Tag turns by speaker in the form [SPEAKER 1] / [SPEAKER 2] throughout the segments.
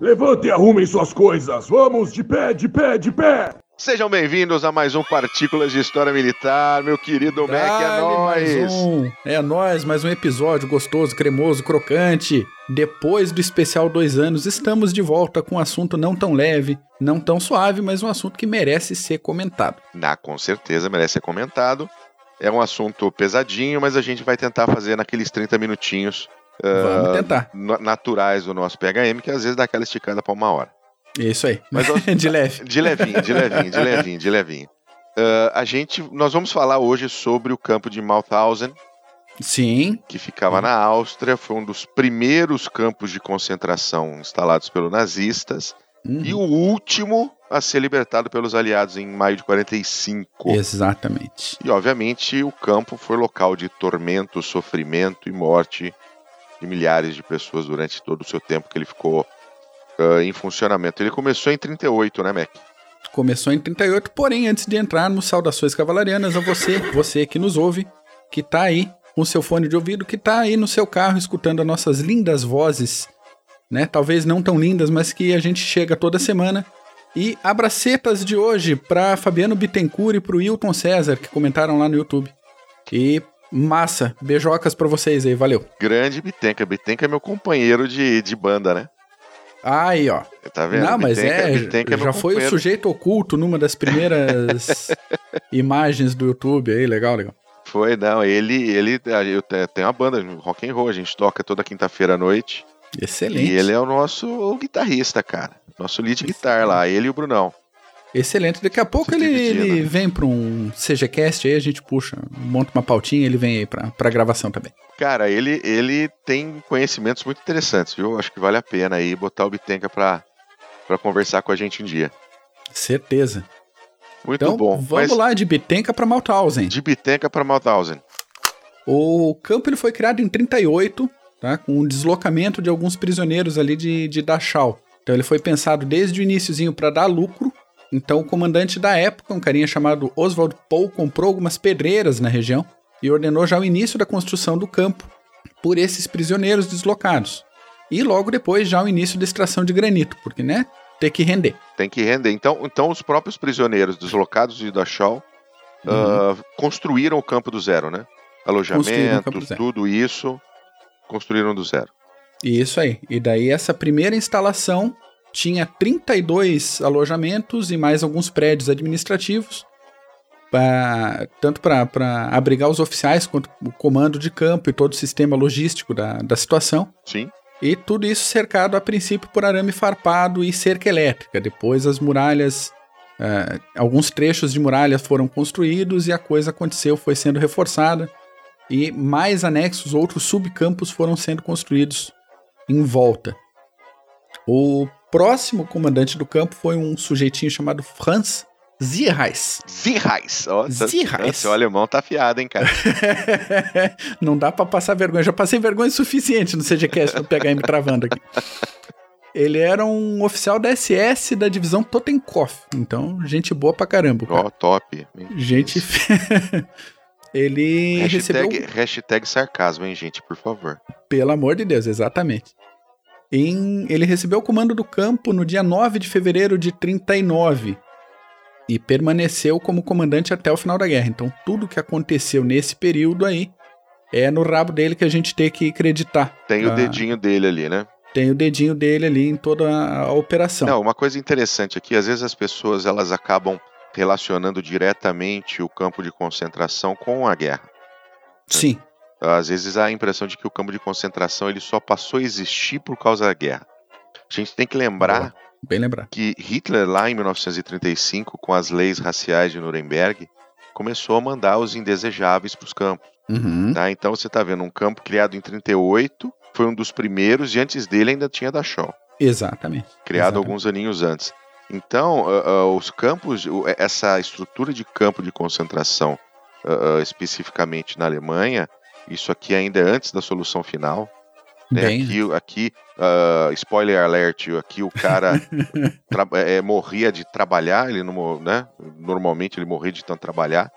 [SPEAKER 1] Levante e arrumem suas coisas. Vamos de pé, de pé, de pé.
[SPEAKER 2] Sejam bem-vindos a mais um Partículas de História Militar, meu querido Mac, é nóis!
[SPEAKER 3] mais um. É nóis, mais um episódio gostoso, cremoso, crocante. Depois do especial dois anos, estamos de volta com um assunto não tão leve, não tão suave, mas um assunto que merece ser comentado.
[SPEAKER 2] Na, com certeza merece ser comentado. É um assunto pesadinho, mas a gente vai tentar fazer naqueles 30 minutinhos
[SPEAKER 3] Vamos
[SPEAKER 2] ah,
[SPEAKER 3] tentar.
[SPEAKER 2] na- naturais do nosso PHM, que às vezes dá aquela esticada pra uma hora.
[SPEAKER 3] Isso aí.
[SPEAKER 2] Mas eu-
[SPEAKER 3] de leve.
[SPEAKER 2] De levinho, de levinho, de levinho, de levinho. Ah, a gente, nós vamos falar hoje sobre o campo de Mauthausen,
[SPEAKER 3] Sim,
[SPEAKER 2] que ficava na Áustria, foi um dos primeiros campos de concentração instalados pelos nazistas
[SPEAKER 3] uhum,
[SPEAKER 2] e o último a ser libertado pelos aliados em maio de 45.
[SPEAKER 3] exatamente.
[SPEAKER 2] E obviamente o campo foi local de tormento, sofrimento e morte de milhares de pessoas durante todo o seu tempo que ele ficou ah, em funcionamento. Ele começou em 38, né, Mac?
[SPEAKER 3] Começou em 38, porém, antes de entrarmos, saudações cavalarianas a você, você que nos ouve, que tá aí com seu fone de ouvido, que tá aí no seu carro escutando as nossas lindas vozes, né? Talvez não tão lindas, mas que a gente chega toda semana. E abracetas de hoje para Fabiano Bittencourt e pro Wilton César, que comentaram lá no YouTube. E massa, beijocas pra vocês aí, valeu.
[SPEAKER 2] Grande Bitenca. Bitenca é meu companheiro de, de banda, né?
[SPEAKER 3] Aí, ó.
[SPEAKER 2] Tá vendo?
[SPEAKER 3] Não, mas
[SPEAKER 2] Bitenca-
[SPEAKER 3] é,
[SPEAKER 2] Bitenca meu
[SPEAKER 3] já foi o sujeito oculto numa das primeiras imagens do YouTube aí, legal, legal.
[SPEAKER 2] Foi, não. Ele, ele, eu te- tenho uma banda rock and roll, a gente toca toda quinta-feira à noite.
[SPEAKER 3] Excelente.
[SPEAKER 2] E ele é o nosso guitarrista, cara. Nosso lead guitar lá, ele e o Brunão.
[SPEAKER 3] Excelente. Daqui a pouco ele, ele vem pra um CGCast aí, a gente puxa, monta uma pautinha ele vem aí pra, pra gravação também.
[SPEAKER 2] Cara, ele, ele tem conhecimentos muito interessantes, viu? Acho que vale a pena aí botar o Bitenca pra conversar com a gente um dia.
[SPEAKER 3] Certeza.
[SPEAKER 2] Muito
[SPEAKER 3] Então,
[SPEAKER 2] bom.
[SPEAKER 3] vamos lá, de Bitenca pra Mauthausen.
[SPEAKER 2] de Bitenca pra Mauthausen.
[SPEAKER 3] O campo ele foi criado em 38, tá? com o deslocamento de alguns prisioneiros ali de, de Dachau. Então ele foi pensado desde o iníciozinho para dar lucro. Então o comandante da época, um carinha chamado Oswald Poe, comprou algumas pedreiras na região e ordenou já o início da construção do campo por esses prisioneiros deslocados. E logo depois já o início da extração de granito, porque né, ter que render.
[SPEAKER 2] Tem que render. Então, então os próprios prisioneiros deslocados de Dachau ah, construíram o campo do zero, né? Alojamentos,
[SPEAKER 3] zero.
[SPEAKER 2] tudo isso, construíram do zero.
[SPEAKER 3] Isso aí. E daí essa primeira instalação tinha 32 alojamentos e mais alguns prédios administrativos, pra- tanto para abrigar os oficiais quanto o comando de campo e todo o sistema logístico da, da situação.
[SPEAKER 2] Sim.
[SPEAKER 3] E tudo isso cercado a princípio por arame farpado e cerca elétrica. Depois as muralhas, eh, alguns trechos de muralha foram construídos e a coisa aconteceu, foi sendo reforçada. E mais anexos, outros subcampos foram sendo construídos em volta. O próximo comandante do campo foi um sujeitinho chamado Franz Zierreis.
[SPEAKER 2] Zirrais. Nossa,
[SPEAKER 3] Zierrais.
[SPEAKER 2] nossa, o alemão tá afiado, hein, cara?
[SPEAKER 3] Não dá pra passar vergonha. Já passei vergonha o suficiente no CGCast no PHM travando aqui. Ele era um oficial da SS da divisão Totenkopf. Então, gente boa pra caramba. cara.
[SPEAKER 2] Ó, top.
[SPEAKER 3] Gente. Ele recebeu.
[SPEAKER 2] Hashtag, hashtag sarcasmo, hein, gente, por favor.
[SPEAKER 3] Pelo amor de Deus, exatamente. Em- ele recebeu o comando do campo no dia 9 de fevereiro de 39 e permaneceu como comandante até o final da guerra. Então, tudo que aconteceu nesse período aí é no rabo dele que a gente tem que acreditar.
[SPEAKER 2] Tem o
[SPEAKER 3] Ah,
[SPEAKER 2] dedinho dele ali, né?
[SPEAKER 3] Tem o dedinho dele ali em toda a, a operação.
[SPEAKER 2] Não, uma coisa interessante aqui, às vezes as pessoas elas acabam relacionando diretamente o campo de concentração com a guerra.
[SPEAKER 3] Sim,
[SPEAKER 2] Às vezes há a impressão de que o campo de concentração ele só passou a existir por causa da guerra. A gente tem que lembrar
[SPEAKER 3] bem lembrado.
[SPEAKER 2] que Hitler, lá em 1935, com as leis raciais de Nuremberg, começou a mandar os indesejáveis para os campos.
[SPEAKER 3] Uhum.
[SPEAKER 2] Tá? Então você está vendo um campo criado em 38, foi um dos primeiros, e antes dele ainda tinha Dachau,
[SPEAKER 3] Exatamente.
[SPEAKER 2] criado
[SPEAKER 3] Exatamente.
[SPEAKER 2] alguns aninhos antes. Então, ah, ah, os campos, o- essa estrutura de campo de concentração, ah, especificamente na Alemanha, isso aqui ainda é antes da solução final. né?
[SPEAKER 3] Bem,
[SPEAKER 2] Aqui, aqui ah, spoiler alert, aqui o cara é, morria de trabalhar, ele não, né? normalmente ele morria de tanto trabalhar.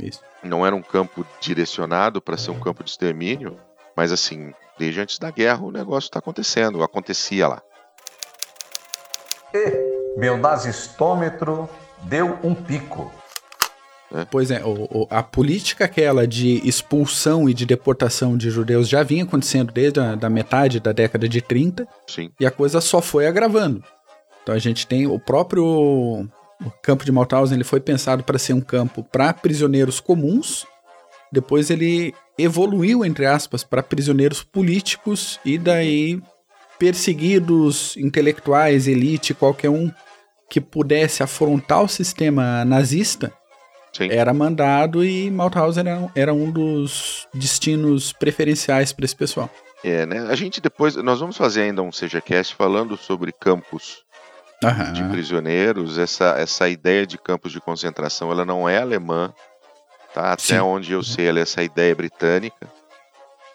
[SPEAKER 3] isso.
[SPEAKER 2] Não era um campo direcionado para ser um campo de extermínio, mas assim, desde antes da guerra o negócio está acontecendo, acontecia lá.
[SPEAKER 4] E meu nazistômetro deu um pico.
[SPEAKER 3] Pois é, o, o, a política aquela de expulsão e de deportação de judeus já vinha acontecendo desde a da metade da década de 30
[SPEAKER 2] Sim.
[SPEAKER 3] e a coisa só foi agravando. Então a gente tem o próprio o campo de Mauthausen, ele foi pensado para ser um campo para prisioneiros comuns, depois ele evoluiu, entre aspas, para prisioneiros políticos e daí perseguidos intelectuais, elite, qualquer um que pudesse afrontar o sistema nazista,
[SPEAKER 2] Sim.
[SPEAKER 3] era mandado e Mauthausen era, era um dos destinos preferenciais para esse pessoal.
[SPEAKER 2] É, né? A gente depois. Nós vamos fazer ainda um CGCast falando sobre campos
[SPEAKER 3] Aham.
[SPEAKER 2] de prisioneiros. Essa, essa ideia de campos de concentração ela não é alemã. Tá? Até
[SPEAKER 3] Sim.
[SPEAKER 2] onde eu sei, ela é essa ideia britânica,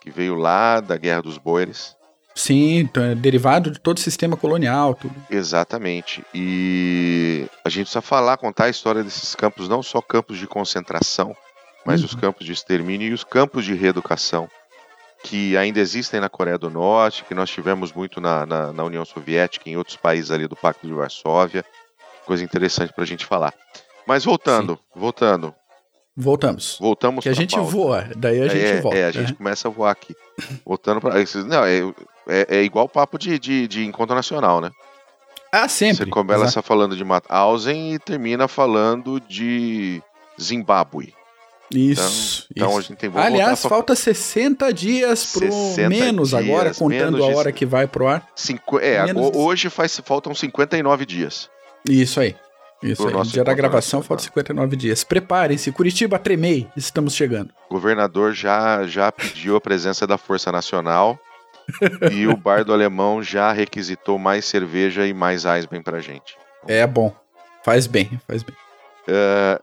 [SPEAKER 2] que veio lá da Guerra dos Boeres.
[SPEAKER 3] Sim, então é derivado de todo o sistema colonial, tudo.
[SPEAKER 2] Exatamente. E a gente precisa falar, contar a história desses campos, não só campos de concentração, mas
[SPEAKER 3] Uhum.
[SPEAKER 2] os campos de extermínio e os campos de reeducação, que ainda existem na Coreia do Norte, que nós tivemos muito na, na, na União Soviética, em outros países ali do Pacto de Varsóvia. Coisa interessante para a gente falar. Mas voltando, voltando,
[SPEAKER 3] Voltamos.
[SPEAKER 2] voltamos
[SPEAKER 3] Que a gente
[SPEAKER 2] pauta.
[SPEAKER 3] voa, daí a gente
[SPEAKER 2] é,
[SPEAKER 3] volta.
[SPEAKER 2] É, a gente
[SPEAKER 3] né?
[SPEAKER 2] começa a voar aqui. Voltando para. Não, é, é, é igual papo de, de, de encontro nacional, né?
[SPEAKER 3] Ah, sempre.
[SPEAKER 2] Você começa
[SPEAKER 3] Exato.
[SPEAKER 2] falando de Mauthausen e termina falando de Zimbábue.
[SPEAKER 3] Isso.
[SPEAKER 2] Então
[SPEAKER 3] isso.
[SPEAKER 2] a gente tem
[SPEAKER 3] Aliás,
[SPEAKER 2] pra-
[SPEAKER 3] falta 60 dias pro
[SPEAKER 2] 60
[SPEAKER 3] menos
[SPEAKER 2] dias,
[SPEAKER 3] agora, contando
[SPEAKER 2] menos
[SPEAKER 3] a
[SPEAKER 2] de-
[SPEAKER 3] hora que vai pro ar.
[SPEAKER 2] Cinqu... É,
[SPEAKER 3] menos
[SPEAKER 2] ho-
[SPEAKER 3] de-
[SPEAKER 2] hoje faz, faltam 59 dias.
[SPEAKER 3] Isso aí. Isso aí. Dia da gravação
[SPEAKER 2] nacional.
[SPEAKER 3] falta 59 dias. Preparem-se. Curitiba tremei. Estamos chegando.
[SPEAKER 2] O governador já, já pediu a presença da Força Nacional e o bar do alemão já requisitou mais cerveja e mais Eisbein pra gente.
[SPEAKER 3] É bom. Faz bem, faz bem.
[SPEAKER 2] É,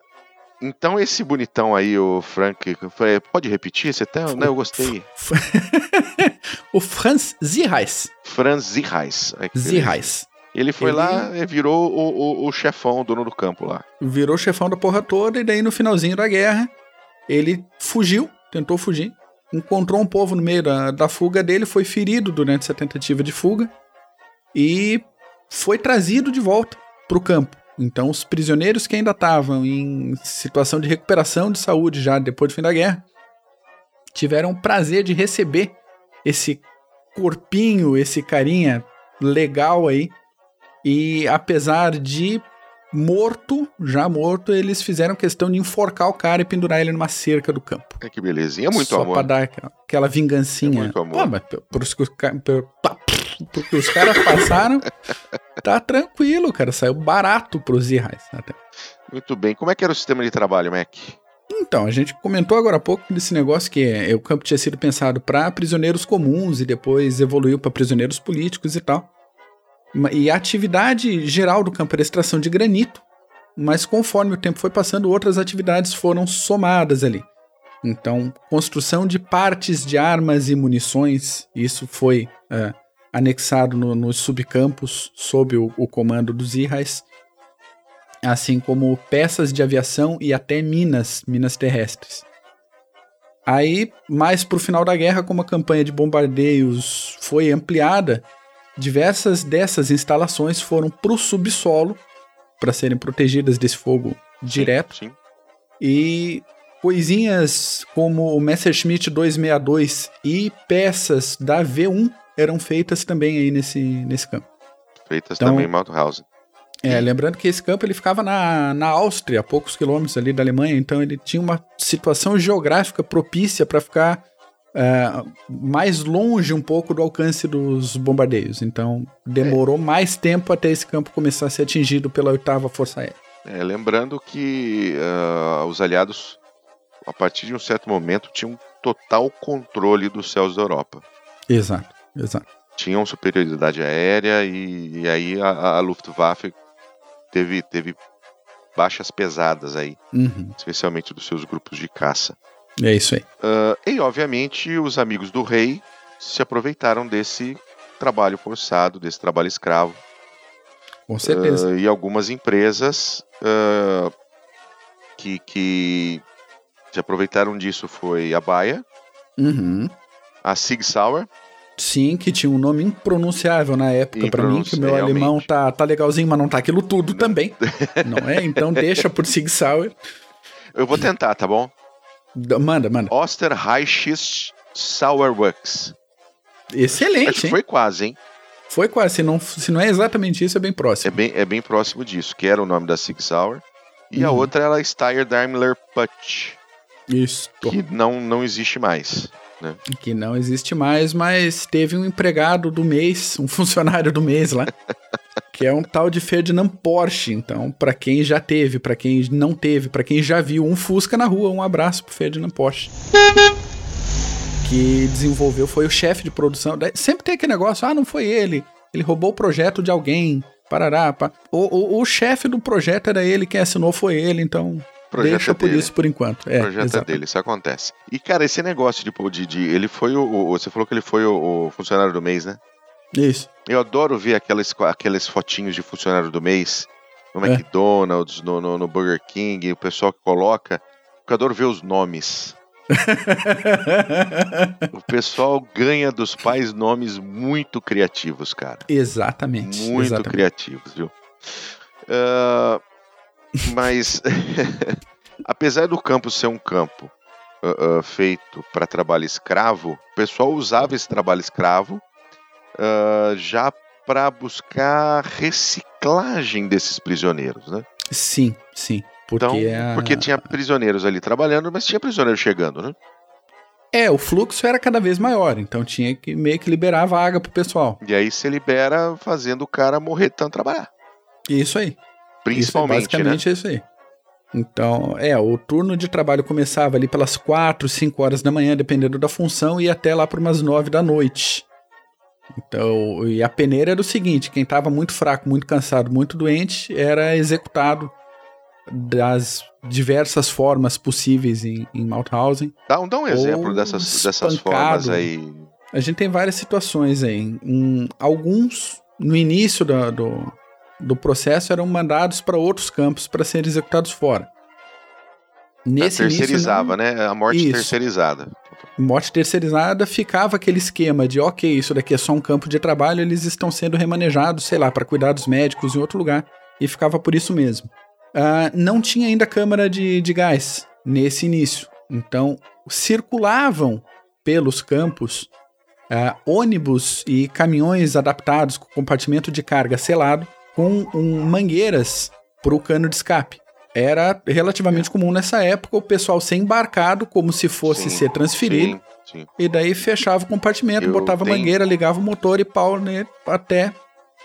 [SPEAKER 2] então esse bonitão aí, o Frank, foi- pode repetir? Você tem, né, eu gostei.
[SPEAKER 3] o Franz Zierreis.
[SPEAKER 2] Franz Zierreis. Beleza.
[SPEAKER 3] Zierreis.
[SPEAKER 2] Ele foi
[SPEAKER 3] Ele-
[SPEAKER 2] lá e virou o, o, o chefão, o dono do campo lá.
[SPEAKER 3] Virou chefão da porra toda e daí no finalzinho da guerra ele fugiu, tentou fugir, encontrou um povo no meio da, da fuga dele, foi ferido durante essa tentativa de fuga e foi trazido de volta pro campo. Então os prisioneiros que ainda estavam em situação de recuperação de saúde já depois do fim da guerra tiveram o prazer de receber esse corpinho, esse carinha legal aí. E apesar de morto, já morto, eles fizeram questão de enforcar o cara e pendurar ele numa cerca do campo.
[SPEAKER 2] É que belezinha, é muito
[SPEAKER 3] Só
[SPEAKER 2] amor.
[SPEAKER 3] pra dar aquela, aquela vingancinha.
[SPEAKER 2] É muito amor.
[SPEAKER 3] Pô, mas p- pros porque os caras passaram, tá tranquilo, cara. Saiu barato pros Irrais. Até.
[SPEAKER 2] Muito bem. Como é que era o sistema de trabalho, Mac?
[SPEAKER 3] Então, a gente comentou agora há pouco desse negócio que é, o campo tinha sido pensado para prisioneiros comuns e depois evoluiu para prisioneiros políticos e tal. E a atividade geral do campo era extração de granito, mas conforme o tempo foi passando, outras atividades foram somadas ali. Então, construção de partes de armas e munições, isso foi é, anexado no- nos subcampos sob o, o comando dos Irrais assim como peças de aviação e até minas, minas terrestres. Aí, mais pro final da guerra, como a campanha de bombardeios foi ampliada, diversas dessas instalações foram pro subsolo para serem protegidas desse fogo direto
[SPEAKER 2] Sim.
[SPEAKER 3] e coisinhas como o Messerschmitt 262 e peças da V1 eram feitas também aí nesse, nesse campo.
[SPEAKER 2] Feitas
[SPEAKER 3] Então-
[SPEAKER 2] também em Mauthausen.
[SPEAKER 3] É, lembrando que esse campo ele ficava na, na Áustria, a poucos quilômetros ali da Alemanha, então ele tinha uma situação geográfica propícia para ficar é, mais longe um pouco do alcance dos bombardeios. Então demorou mais tempo até esse campo começar a ser atingido pela oitava Força Aérea.
[SPEAKER 2] É, lembrando que ah, os aliados, a partir de um certo momento, tinham total controle dos céus da Europa.
[SPEAKER 3] Exato, exato.
[SPEAKER 2] Tinham superioridade aérea e, e aí a, a- a Luftwaffe teve, teve baixas pesadas aí,
[SPEAKER 3] Uhum,
[SPEAKER 2] especialmente dos seus grupos de caça.
[SPEAKER 3] É isso aí.
[SPEAKER 2] Ah, e, obviamente, os amigos do rei se aproveitaram desse trabalho forçado, desse trabalho escravo.
[SPEAKER 3] Com certeza.
[SPEAKER 2] Ah, e algumas empresas ah, que, que se aproveitaram disso foi a Baia,
[SPEAKER 3] Uhum.
[SPEAKER 2] a Sig Sauer
[SPEAKER 3] Sim, que tinha um nome impronunciável na época para mim, que o meu
[SPEAKER 2] Realmente.
[SPEAKER 3] alemão tá, tá legalzinho, mas não tá aquilo tudo também. não é? Então deixa por Sig Sauer.
[SPEAKER 2] Eu vou tentar, tá bom?
[SPEAKER 3] Manda, manda.
[SPEAKER 2] Osterreichs Sauerworks.
[SPEAKER 3] Excelente,
[SPEAKER 2] Acho que foi quase, hein?
[SPEAKER 3] Foi quase. Se não, se não é exatamente isso, é bem
[SPEAKER 2] É
[SPEAKER 3] próximo.
[SPEAKER 2] bem, é bem próximo disso, que era o nome da Sig Sauer. E a
[SPEAKER 3] Uhum.
[SPEAKER 2] outra era a Steyr Daimler Puch,
[SPEAKER 3] Isso.
[SPEAKER 2] que não, não existe mais.
[SPEAKER 3] Que não existe mais, mas teve um empregado do mês, um funcionário do mês lá, que é um tal de Ferdinand Porsche. Então, pra quem já teve, pra quem não teve, pra quem já viu um Fusca na rua, um abraço pro Ferdinand Porsche. Que desenvolveu, foi o chefe de produção. Sempre tem aquele negócio, ah, não foi ele, ele roubou o projeto de alguém. Parará, pá. O, o, o chefe do projeto era ele, quem assinou foi ele, então
[SPEAKER 2] Projeto
[SPEAKER 3] deixa
[SPEAKER 2] é
[SPEAKER 3] por
[SPEAKER 2] dele.
[SPEAKER 3] isso por enquanto. É,
[SPEAKER 2] projeto é
[SPEAKER 3] exato.
[SPEAKER 2] dele, isso acontece. E, cara, esse negócio de, de, de- ele foi o, o- Você falou que ele foi o, o funcionário do mês, né?
[SPEAKER 3] Isso.
[SPEAKER 2] Eu adoro ver aquelas, aquelas fotinhos de funcionário do mês no
[SPEAKER 3] É.
[SPEAKER 2] McDonald's, no, no, no Burger King, o pessoal que coloca. Eu adoro ver os nomes. O pessoal ganha dos pais nomes muito criativos, cara.
[SPEAKER 3] exatamente.
[SPEAKER 2] Muito
[SPEAKER 3] exatamente.
[SPEAKER 2] criativos, viu? Ah, mas, apesar do campo ser um campo ah, ah, feito para trabalho escravo, o pessoal usava esse trabalho escravo ah, já para buscar reciclagem desses prisioneiros, né?
[SPEAKER 3] Sim, sim. Porque,
[SPEAKER 2] Então,
[SPEAKER 3] a-
[SPEAKER 2] porque tinha prisioneiros ali trabalhando, mas tinha prisioneiro chegando, né?
[SPEAKER 3] É, o fluxo era cada vez maior, então tinha que meio que liberar a vaga pro pessoal.
[SPEAKER 2] E aí você libera fazendo o cara morrer tanto trabalhar.
[SPEAKER 3] Isso aí.
[SPEAKER 2] Principalmente,
[SPEAKER 3] isso é
[SPEAKER 2] né?
[SPEAKER 3] basicamente isso aí. Então, é, o turno de trabalho começava ali pelas 4, 5 horas da manhã, dependendo da função, e ia até lá por umas 9 da noite. Então, e a peneira era o seguinte: quem estava muito fraco, muito cansado, muito doente, era executado das diversas formas possíveis em, em Mauthausen.
[SPEAKER 2] Dá, um- dá um exemplo dessas, dessas formas aí.
[SPEAKER 3] A gente tem várias situações aí. Em alguns, no início da- do, do processo, eram mandados para outros campos para serem executados fora. Nesse início,
[SPEAKER 2] terceirizava,
[SPEAKER 3] não-
[SPEAKER 2] né? A morte
[SPEAKER 3] Isso.
[SPEAKER 2] terceirizada.
[SPEAKER 3] Morte terceirizada, ficava aquele esquema de, ok, isso daqui é só um campo de trabalho, eles estão sendo remanejados, sei lá, para cuidar dos médicos em outro lugar. E ficava por isso mesmo. Ah, não tinha ainda câmara de, de gás nesse início. Então, circulavam pelos campos ah, ônibus e caminhões adaptados com compartimento de carga selado com um, mangueiras para o cano de escape. Era relativamente comum nessa época o pessoal ser embarcado como se fosse
[SPEAKER 2] Sim,
[SPEAKER 3] ser transferido
[SPEAKER 2] Sim, sim.
[SPEAKER 3] e daí fechava o compartimento,
[SPEAKER 2] Eu
[SPEAKER 3] botava a
[SPEAKER 2] tenho-
[SPEAKER 3] mangueira, ligava o motor e pau nele até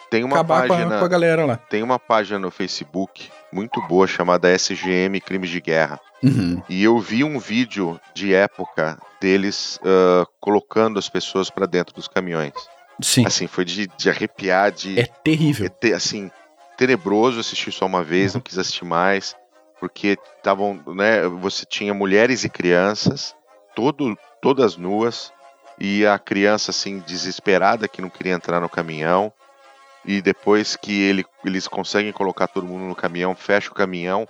[SPEAKER 2] Tem uma
[SPEAKER 3] acabar com a,
[SPEAKER 2] página,
[SPEAKER 3] com a galera lá.
[SPEAKER 2] tem uma página no Facebook muito boa chamada SGM Crimes de Guerra.
[SPEAKER 3] Uhum.
[SPEAKER 2] E eu vi um vídeo de época deles ah, colocando as pessoas para dentro dos caminhões.
[SPEAKER 3] Sim,
[SPEAKER 2] Assim, foi de, de arrepiar, de
[SPEAKER 3] é terrível.
[SPEAKER 2] é te- assim, tenebroso assistir só uma vez, não quis assistir mais, porque estavam, né, você tinha mulheres e crianças, todo, todas nuas, e a criança assim desesperada que não queria entrar no caminhão. E depois que ele, eles conseguem colocar todo mundo no caminhão, fecha o caminhão,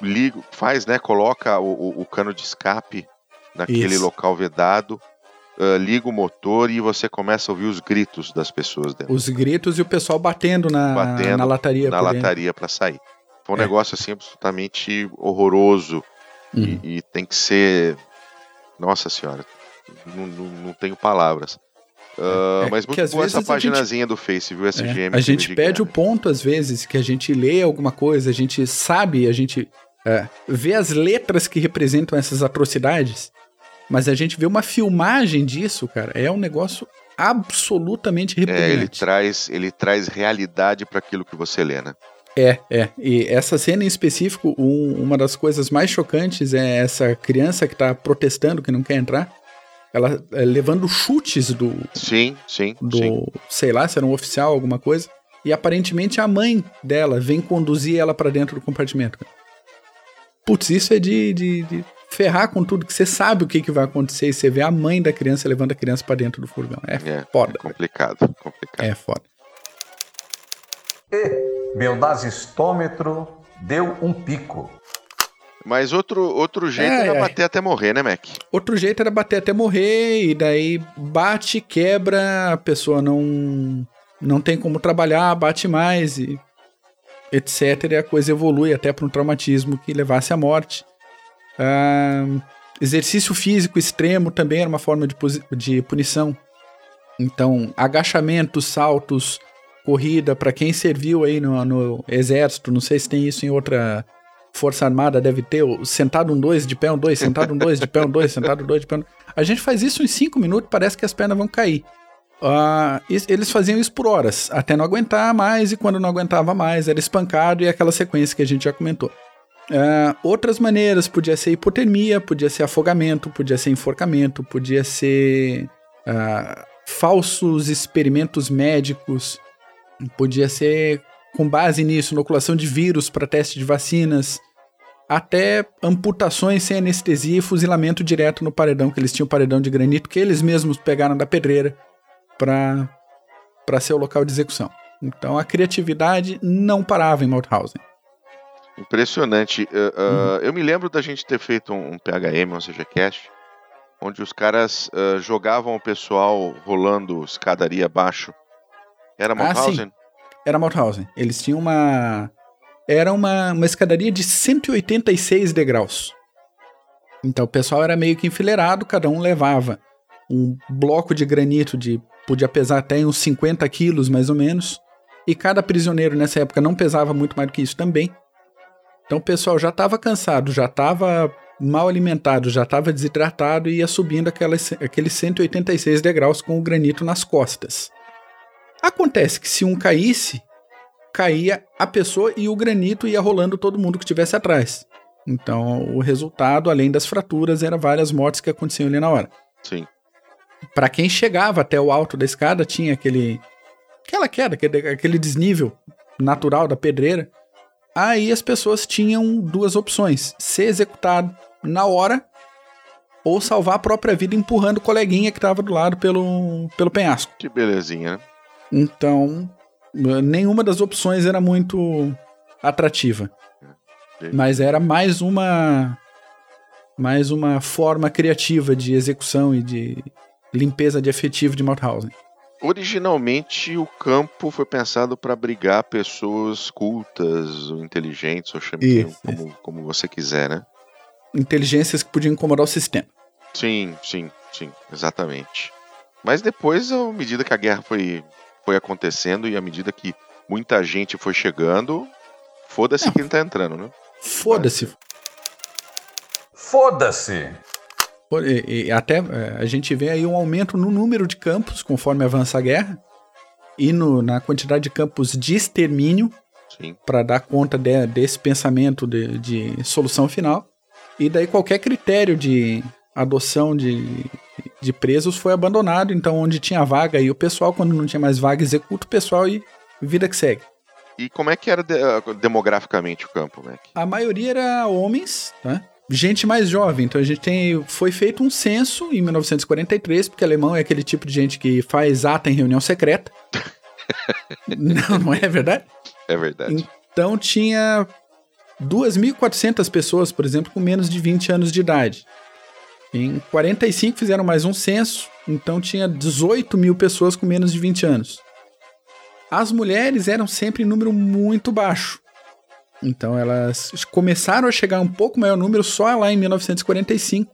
[SPEAKER 2] liga, faz, né, coloca o, o- o cano de escape naquele
[SPEAKER 3] Isso.
[SPEAKER 2] local vedado, ah, liga o motor e você começa a ouvir os gritos das pessoas dentro
[SPEAKER 3] Os gritos e o pessoal batendo na,
[SPEAKER 2] Batendo
[SPEAKER 3] na lataria.
[SPEAKER 2] na lataria para sair. Foi um
[SPEAKER 3] É.
[SPEAKER 2] negócio assim absolutamente horroroso
[SPEAKER 3] Uhum.
[SPEAKER 2] e, e tem que ser. Nossa senhora, não, não, não tenho palavras. Ah,
[SPEAKER 3] É
[SPEAKER 2] mas muito boa essa
[SPEAKER 3] vezes a gente-
[SPEAKER 2] paginazinha do Face, viu?
[SPEAKER 3] É,
[SPEAKER 2] SGM.
[SPEAKER 3] A gente
[SPEAKER 2] de
[SPEAKER 3] pede o ponto, às vezes, que a gente lê alguma coisa, a gente sabe, a gente é, vê as letras que representam essas atrocidades, mas a gente vê uma filmagem disso, cara, é um negócio absolutamente
[SPEAKER 2] É, ele
[SPEAKER 3] repugnante.
[SPEAKER 2] traz, ele traz realidade para aquilo que você lê, né?
[SPEAKER 3] É, é. E essa cena em específico, um- uma das coisas mais chocantes é essa criança que tá protestando, que não quer entrar, ela é, levando chutes do,
[SPEAKER 2] Sim, sim,
[SPEAKER 3] do
[SPEAKER 2] sim.
[SPEAKER 3] sei lá, se era um oficial, alguma coisa. E aparentemente a mãe dela vem conduzir ela pra dentro do compartimento. cara. Putz, isso é de, de, de ferrar com tudo, que você sabe o que, que vai acontecer e você vê a mãe da criança levando a criança pra dentro do furgão. É
[SPEAKER 2] É,
[SPEAKER 3] foda.
[SPEAKER 2] é complicado, complicado.
[SPEAKER 3] É foda.
[SPEAKER 4] E meu nazistômetro deu um pico.
[SPEAKER 2] Mas outro, outro jeito
[SPEAKER 3] É,
[SPEAKER 2] era
[SPEAKER 3] é.
[SPEAKER 2] bater até morrer, né, Mac?
[SPEAKER 3] Outro jeito era bater até morrer, e daí bate, quebra, a pessoa não, não tem como trabalhar, bate mais, e etc. E a coisa evolui até para um traumatismo que levasse à morte. Exercício físico extremo também era uma forma de, de punição. Então, agachamentos, saltos, corrida, para quem serviu aí no, no exército, não sei se tem isso em outra força armada, deve ter, sentado um dois, de pé um dois, sentado um dois, de pé um dois, sentado um dois, de pé um. A gente faz isso em cinco minutos, parece que as pernas vão cair. Is- eles faziam isso por horas, até não aguentar mais, e quando não aguentava mais, era espancado e aquela sequência que a gente já comentou. Ah, outras maneiras, podia ser hipotermia, podia ser afogamento, podia ser enforcamento, podia ser ah, falsos experimentos médicos, podia ser com base nisso, inoculação de vírus para teste de vacinas, até amputações sem anestesia e fuzilamento direto no paredão, que eles tinham paredão de granito que eles mesmos pegaram da pedreira para ser o local de execução. Então a criatividade não parava em Mauthausen.
[SPEAKER 2] Impressionante. Uh, uh, Eu me lembro da gente ter feito um, um PHM, ou seja, cast, onde os caras uh, jogavam o pessoal rolando escadaria abaixo. Era
[SPEAKER 3] Ah, sim.
[SPEAKER 2] Mauthausen?
[SPEAKER 3] Era Mauthausen. Eles tinham uma. Era uma, uma escadaria de 186 degraus. Então o pessoal era meio que enfileirado, cada um levava um bloco de granito de. Podia pesar até uns 50 quilos, mais ou menos. E cada prisioneiro nessa época não pesava muito mais do que isso também. Então o pessoal já estava cansado, já estava mal alimentado, já estava desidratado e ia subindo aquelas, aqueles 186 degraus com o granito nas costas. Acontece que se um caísse, caía a pessoa e o granito ia rolando todo mundo que estivesse atrás. Então, o resultado, além das fraturas, era várias mortes que aconteciam ali na hora.
[SPEAKER 2] Sim.
[SPEAKER 3] Para quem chegava até o alto da escada, tinha aquele aquela queda, aquele, aquele desnível natural da pedreira. Aí as pessoas tinham duas opções: ser executado na hora ou salvar a própria vida empurrando o coleguinha que estava do lado pelo, pelo penhasco.
[SPEAKER 2] Que belezinha, né?
[SPEAKER 3] Então, nenhuma das opções era muito atrativa. Mas era mais uma mais uma forma criativa de execução e de limpeza de efetivo de Mauthausen.
[SPEAKER 2] Originalmente, o campo foi pensado para abrigar pessoas cultas, ou inteligentes, ou chame
[SPEAKER 3] Isso,
[SPEAKER 2] como, como você quiser, né?
[SPEAKER 3] Inteligências que podiam incomodar o sistema.
[SPEAKER 2] Sim, sim, sim, exatamente. Mas depois, à medida que a guerra foi, foi acontecendo e à medida que muita gente foi chegando, foda-se quem tá entrando, né?
[SPEAKER 3] Foda-se.
[SPEAKER 4] Foda-se.
[SPEAKER 3] E, e até é, a gente vê aí um aumento no número de campos conforme avança a guerra e no- na quantidade de campos de extermínio para dar conta de- desse pensamento de, de solução final. E daí qualquer critério de adoção de, de presos foi abandonado. Então, onde tinha vaga, e o pessoal, quando não tinha mais vaga, executa o pessoal e vida que segue.
[SPEAKER 2] E como é que era de- demograficamente o campo, Mac?
[SPEAKER 3] A maioria era homens, tá? Gente mais jovem. Então a gente tem. Foi feito um censo em 1943, porque alemão é aquele tipo de gente que faz ata em reunião secreta. não, não é verdade?
[SPEAKER 2] É verdade.
[SPEAKER 3] Então tinha 2.400 pessoas, por exemplo, com menos de 20 anos de idade. Em 45 fizeram mais um censo, então tinha 18 mil pessoas com menos de 20 anos. As mulheres eram sempre em número muito baixo. Então elas começaram a chegar um pouco maior número só lá em 1945.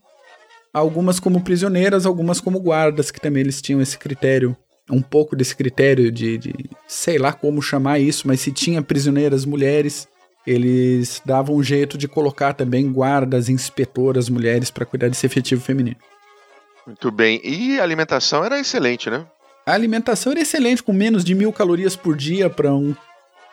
[SPEAKER 3] Algumas como prisioneiras, algumas como guardas, que também eles tinham esse critério, um pouco desse critério de, de sei lá como chamar isso, mas se tinha prisioneiras mulheres, eles davam um jeito de colocar também guardas, inspetoras mulheres para cuidar desse efetivo feminino.
[SPEAKER 2] Muito bem. E a alimentação era excelente, né?
[SPEAKER 3] A alimentação era excelente, com menos de mil calorias por dia para um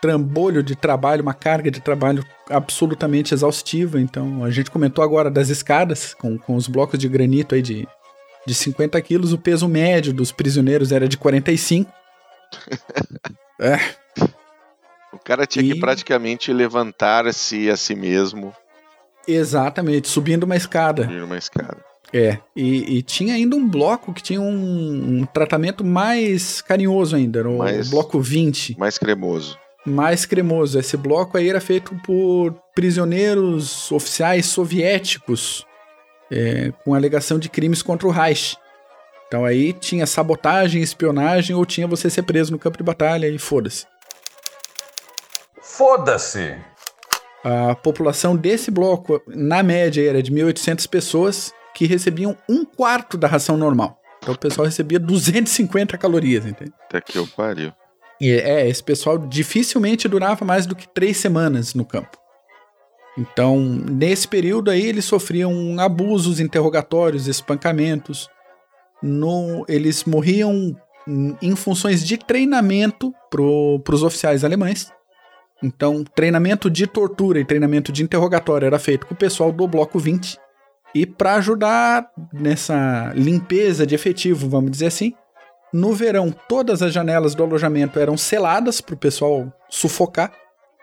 [SPEAKER 3] trambolho de trabalho, uma carga de trabalho absolutamente exaustiva. Então, a gente comentou agora das escadas, com, com os blocos de granito aí de, de 50 quilos. O peso médio dos prisioneiros era de 45. é,
[SPEAKER 2] O cara tinha que
[SPEAKER 3] E-
[SPEAKER 2] praticamente levantar-se a si mesmo
[SPEAKER 3] exatamente, subindo uma escada.
[SPEAKER 2] subir uma escada.
[SPEAKER 3] É, e, e tinha ainda um bloco que tinha um, um tratamento mais carinhoso ainda, era o
[SPEAKER 2] Mais-
[SPEAKER 3] bloco 20.
[SPEAKER 2] Mais cremoso.
[SPEAKER 3] Mais cremoso. Esse bloco aí era feito por prisioneiros oficiais soviéticos é, com alegação de crimes contra o Reich. Então aí tinha sabotagem, espionagem ou tinha você ser preso no campo de batalha e foda-se.
[SPEAKER 4] Foda-se!
[SPEAKER 3] A população desse bloco, na média, era de 1.800 pessoas que recebiam um quarto da ração normal. Então o pessoal recebia 250 calorias, entende?
[SPEAKER 2] Até que eu pariu.
[SPEAKER 3] E é, esse pessoal dificilmente durava mais do que três semanas no campo. Então, nesse período aí, eles sofriam abusos, interrogatórios, espancamentos. No, eles morriam em funções de treinamento para os oficiais alemães. Então, treinamento de tortura e treinamento de interrogatório era feito com o pessoal do Bloco 20. E para ajudar nessa limpeza de efetivo, vamos dizer assim, no verão todas as janelas do alojamento eram seladas para o pessoal sufocar.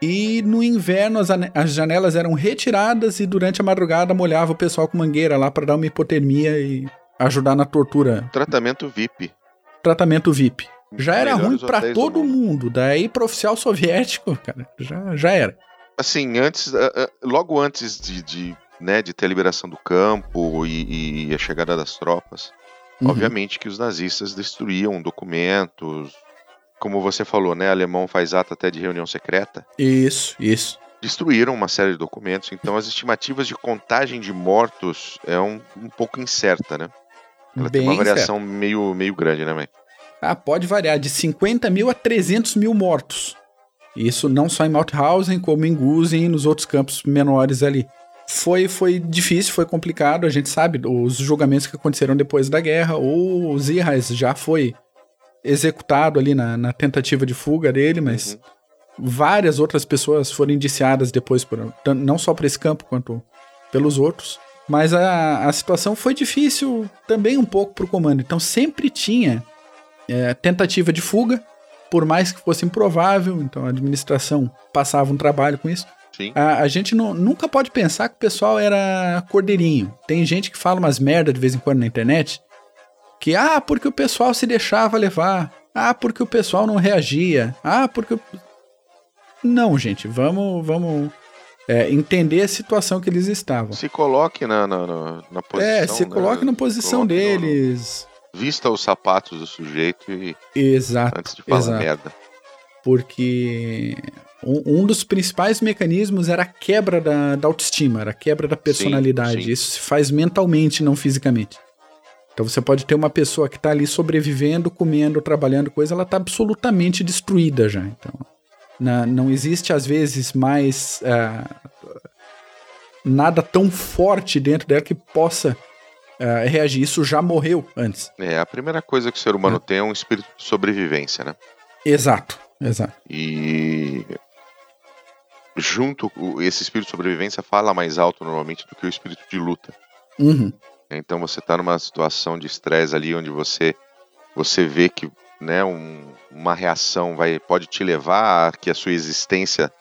[SPEAKER 3] E no inverno as, as, janelas eram retiradas e durante a madrugada molhava o pessoal com mangueira lá para dar uma hipotermia e ajudar na tortura.
[SPEAKER 2] Tratamento VIP.
[SPEAKER 3] Tratamento VIP. Já era ruim para todo mundo, daí para oficial soviético, cara, já, já era.
[SPEAKER 2] Assim, antes, logo antes de, de né, de ter a liberação do campo e, e a chegada das tropas. Uhum. Obviamente que os nazistas destruíam documentos, como você falou, né? Alemão faz ato até de reunião secreta.
[SPEAKER 3] Isso, isso.
[SPEAKER 2] Destruíram uma série de documentos, então as estimativas de contagem de mortos é um, um pouco incerta, né? Ela Bem tem uma variação meio, meio grande, né, mãe?
[SPEAKER 3] Ah, pode variar de 50 mil a 300 mil mortos. Isso não só em Mauthausen, como em Gusen e nos outros campos menores ali foi, foi difícil, foi complicado. A gente sabe os julgamentos que aconteceram depois da guerra. O Zirrais já foi executado ali na, na, tentativa de fuga dele, mas uhum. várias outras pessoas foram indiciadas depois, por, não só para esse campo quanto pelos outros. Mas a, a situação foi difícil também um pouco para o comando. Então sempre tinha é, tentativa de fuga, por mais que fosse improvável. Então a administração passava um trabalho com isso.
[SPEAKER 2] Sim.
[SPEAKER 3] A, a gente não, nunca pode pensar que o pessoal era cordeirinho. Tem gente que fala umas merda de vez em quando na internet. Que, ah, porque o pessoal se deixava levar. Ah, porque o pessoal não reagia. Ah, porque. Não, gente, vamos, vamos é, entender a situação que eles estavam.
[SPEAKER 2] Se coloque na, na, na, na posição.
[SPEAKER 3] É, se coloque né? na posição coloque deles.
[SPEAKER 2] No, vista os sapatos do sujeito e.
[SPEAKER 3] Exato.
[SPEAKER 2] Antes de falar
[SPEAKER 3] exato.
[SPEAKER 2] merda.
[SPEAKER 3] Porque um, um, dos principais mecanismos era a quebra da, da autoestima, era a quebra da personalidade. Sim, sim. Isso se faz mentalmente, não fisicamente. Então você pode ter uma pessoa que está ali sobrevivendo, comendo, trabalhando, coisa, ela está absolutamente destruída já. Então, na, não existe às vezes mais uh, nada tão forte dentro dela que possa uh, reagir. Isso já morreu antes.
[SPEAKER 2] É, a primeira coisa que o ser humano é. tem é um espírito de sobrevivência, né?
[SPEAKER 3] Exato, exato.
[SPEAKER 2] E junto, esse espírito de sobrevivência fala mais alto normalmente do que o espírito de luta.
[SPEAKER 3] Uhum.
[SPEAKER 2] Então você está numa situação de estresse ali onde você você vê que né, um, uma reação vai pode te levar a que a sua existência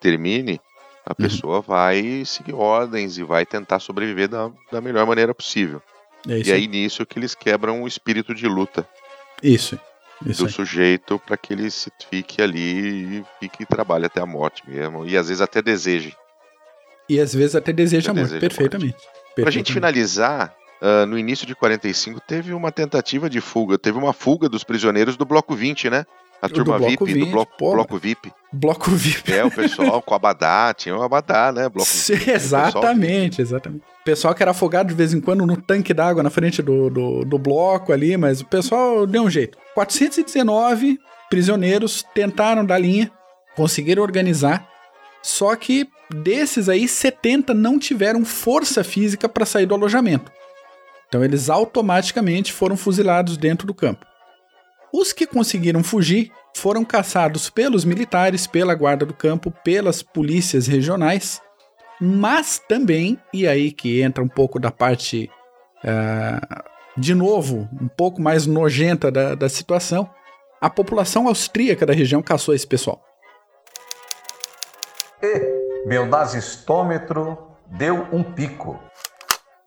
[SPEAKER 2] termine, a uhum. pessoa vai seguir ordens e vai tentar sobreviver da, da melhor maneira possível. É e aí nisso que eles quebram o espírito de luta.
[SPEAKER 3] Isso. Isso
[SPEAKER 2] do
[SPEAKER 3] aí.
[SPEAKER 2] sujeito para que ele fique ali e fique e trabalhe até a morte mesmo. E às vezes até deseje.
[SPEAKER 3] E às vezes até deseja até a morte, deseja perfeitamente.
[SPEAKER 2] perfeitamente. Pra gente finalizar, uh, no início de 45 teve uma tentativa de fuga, teve uma fuga dos prisioneiros do Bloco 20, né? A turma
[SPEAKER 3] do
[SPEAKER 2] VIP,
[SPEAKER 3] 20,
[SPEAKER 2] do bloco, bloco VIP.
[SPEAKER 3] Bloco VIP.
[SPEAKER 2] É, o pessoal com Abadá, tinha o Abadá, né? Bloco
[SPEAKER 3] Sim, VIP, exatamente, exatamente. O pessoal que era afogado de vez em quando no tanque d'água na frente do, do, do bloco ali, mas o pessoal deu um jeito. 419 prisioneiros tentaram dar linha, conseguiram organizar, só que desses aí, 70 não tiveram força física para sair do alojamento. Então eles automaticamente foram fuzilados dentro do campo. Os que conseguiram fugir foram caçados pelos militares, pela guarda do campo, pelas polícias regionais, mas também, e aí que entra um pouco da parte, uh, de novo, um pouco mais nojenta da, da situação, a população austríaca da região caçou esse pessoal.
[SPEAKER 4] E meu nazistômetro deu um pico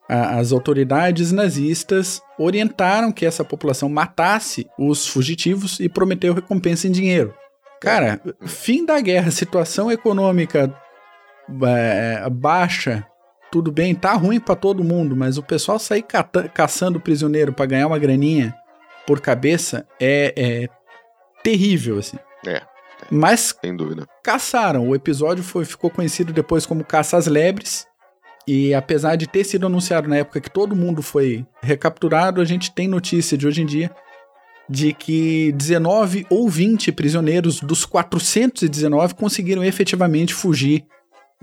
[SPEAKER 3] as autoridades nazistas orientaram que essa população matasse os fugitivos e prometeu recompensa em dinheiro. Cara, fim da guerra, situação econômica é, baixa, tudo bem, tá ruim para todo mundo, mas o pessoal sair caçando prisioneiro para ganhar uma graninha por cabeça é, é terrível, assim.
[SPEAKER 2] É.
[SPEAKER 3] Mas
[SPEAKER 2] sem dúvida.
[SPEAKER 3] caçaram. O episódio foi, ficou conhecido depois como Caça às Lebres. E apesar de ter sido anunciado na época que todo mundo foi recapturado, a gente tem notícia de hoje em dia de que 19 ou 20 prisioneiros dos 419 conseguiram efetivamente fugir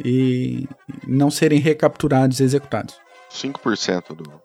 [SPEAKER 3] e não serem recapturados e executados.
[SPEAKER 2] 5% do.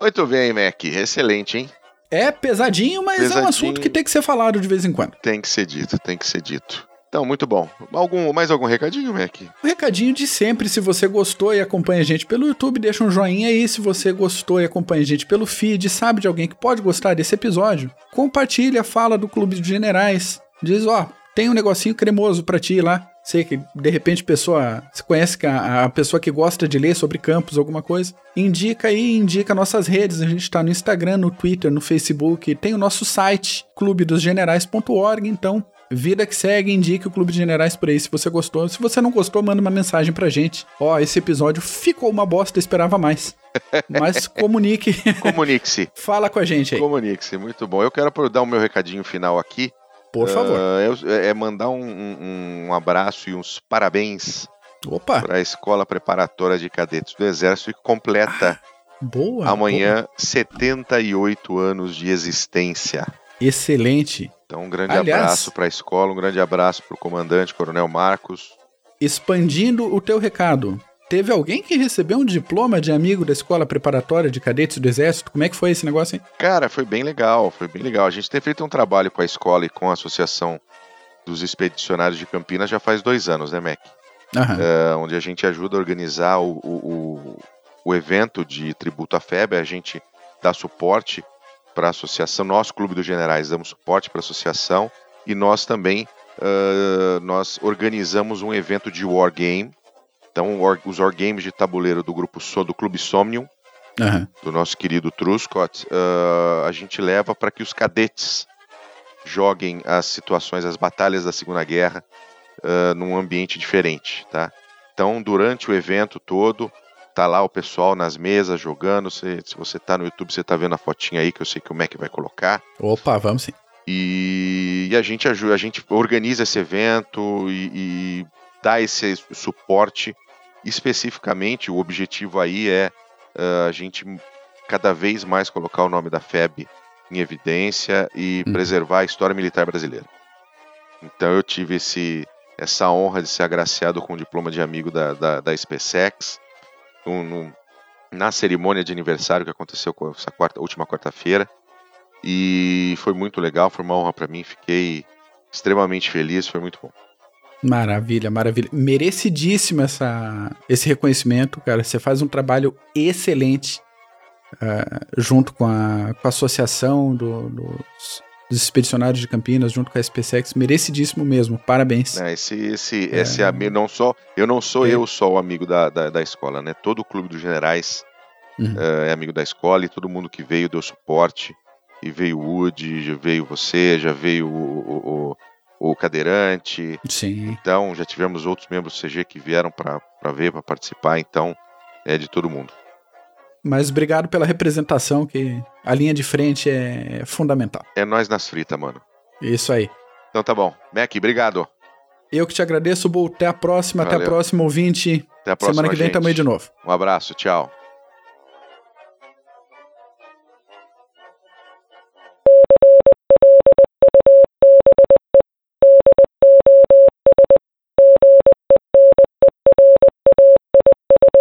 [SPEAKER 2] Muito bem, Mac. Excelente, hein?
[SPEAKER 3] É pesadinho, mas pesadinho, é um assunto que tem que ser falado de vez em quando.
[SPEAKER 2] Tem que ser dito, tem que ser dito. Então, muito bom. Algum, mais algum recadinho, Mac?
[SPEAKER 3] O recadinho de sempre, se você gostou e acompanha a gente pelo YouTube, deixa um joinha aí. Se você gostou e acompanha a gente pelo feed, sabe de alguém que pode gostar desse episódio, compartilha, fala do Clube de Generais. Diz, ó, tem um negocinho cremoso para ti lá. Sei que de repente pessoa. Você conhece a, a pessoa que gosta de ler sobre campos, alguma coisa? Indica aí, indica nossas redes. A gente tá no Instagram, no Twitter, no Facebook. Tem o nosso site, clubedosgenerais.org. Então, vida que segue, indique o Clube de Generais por aí se você gostou. Se você não gostou, manda uma mensagem pra gente. Ó, esse episódio ficou uma bosta, esperava mais. Mas comunique.
[SPEAKER 2] Comunique-se.
[SPEAKER 3] Fala com a gente aí.
[SPEAKER 2] Comunique-se, muito bom. Eu quero dar o meu recadinho final aqui.
[SPEAKER 3] Por favor.
[SPEAKER 2] Uh, é, mandar um, um, um, abraço e uns parabéns para a Escola Preparatória de Cadetes do Exército que completa
[SPEAKER 3] ah, boa,
[SPEAKER 2] amanhã boa. 78 anos de existência.
[SPEAKER 3] Excelente.
[SPEAKER 2] Então, um grande Aliás, abraço para a escola, um grande abraço para o comandante, Coronel Marcos.
[SPEAKER 3] Expandindo o teu recado, Teve alguém que recebeu um diploma de amigo da escola preparatória de cadetes do Exército? Como é que foi esse negócio, hein?
[SPEAKER 2] Cara, foi bem legal, foi bem legal. A gente tem feito um trabalho com a escola e com a Associação dos Expedicionários de Campinas já faz dois anos, né, Mac?
[SPEAKER 3] Uhum.
[SPEAKER 2] onde a gente ajuda a organizar o, o, o evento de tributo à FEB, a gente dá suporte para a associação, nosso Clube dos Generais damos suporte para a associação e nós também uh, nós organizamos um evento de wargame então, os wargames de tabuleiro do grupo so, do Clube Somnium,
[SPEAKER 3] uhum.
[SPEAKER 2] do nosso querido Truscott, uh, a gente leva para que os cadetes joguem as situações, as batalhas da Segunda Guerra uh, num ambiente diferente, tá? Então, durante o evento todo, tá lá o pessoal nas mesas jogando. Se, se você tá no YouTube, você tá vendo a fotinha aí que eu sei que o Mac vai colocar.
[SPEAKER 3] Opa, vamos sim.
[SPEAKER 2] E, e a gente ajuda, a gente organiza esse evento e, e dá esse suporte Especificamente, o objetivo aí é uh, a gente cada vez mais colocar o nome da FEB em evidência e hum. preservar a história militar brasileira. Então eu tive esse, essa honra de ser agraciado com o diploma de amigo da, da, da SpaceX na cerimônia de aniversário que aconteceu essa quarta, última quarta-feira. E foi muito legal, foi uma honra para mim, fiquei extremamente feliz, foi muito bom.
[SPEAKER 3] Maravilha, maravilha. Merecidíssimo essa, esse reconhecimento, cara. Você faz um trabalho excelente uh, junto com a, com a associação do, dos, dos, expedicionários de Campinas, junto com a SpaceX. Merecidíssimo mesmo. Parabéns.
[SPEAKER 2] É, esse, esse, é... esse amigo, não só, eu não sou é. eu só o amigo da, da, da, escola, né? Todo o clube dos generais uhum. uh, é amigo da escola e todo mundo que veio deu suporte. E veio o Woody, já veio você, já veio o, o, o o cadeirante.
[SPEAKER 3] Sim.
[SPEAKER 2] Então, já tivemos outros membros do CG que vieram para ver, para participar, então é de todo mundo.
[SPEAKER 3] Mas obrigado pela representação, que a linha de frente é fundamental.
[SPEAKER 2] É nós nas fritas, mano.
[SPEAKER 3] Isso aí.
[SPEAKER 2] Então tá bom. Mac, obrigado.
[SPEAKER 3] Eu que te agradeço, Bull. Até a próxima, Valeu. até a próxima, ouvinte.
[SPEAKER 2] Até a próxima,
[SPEAKER 3] Semana que vem
[SPEAKER 2] gente.
[SPEAKER 3] tamo aí de novo.
[SPEAKER 2] Um abraço, tchau.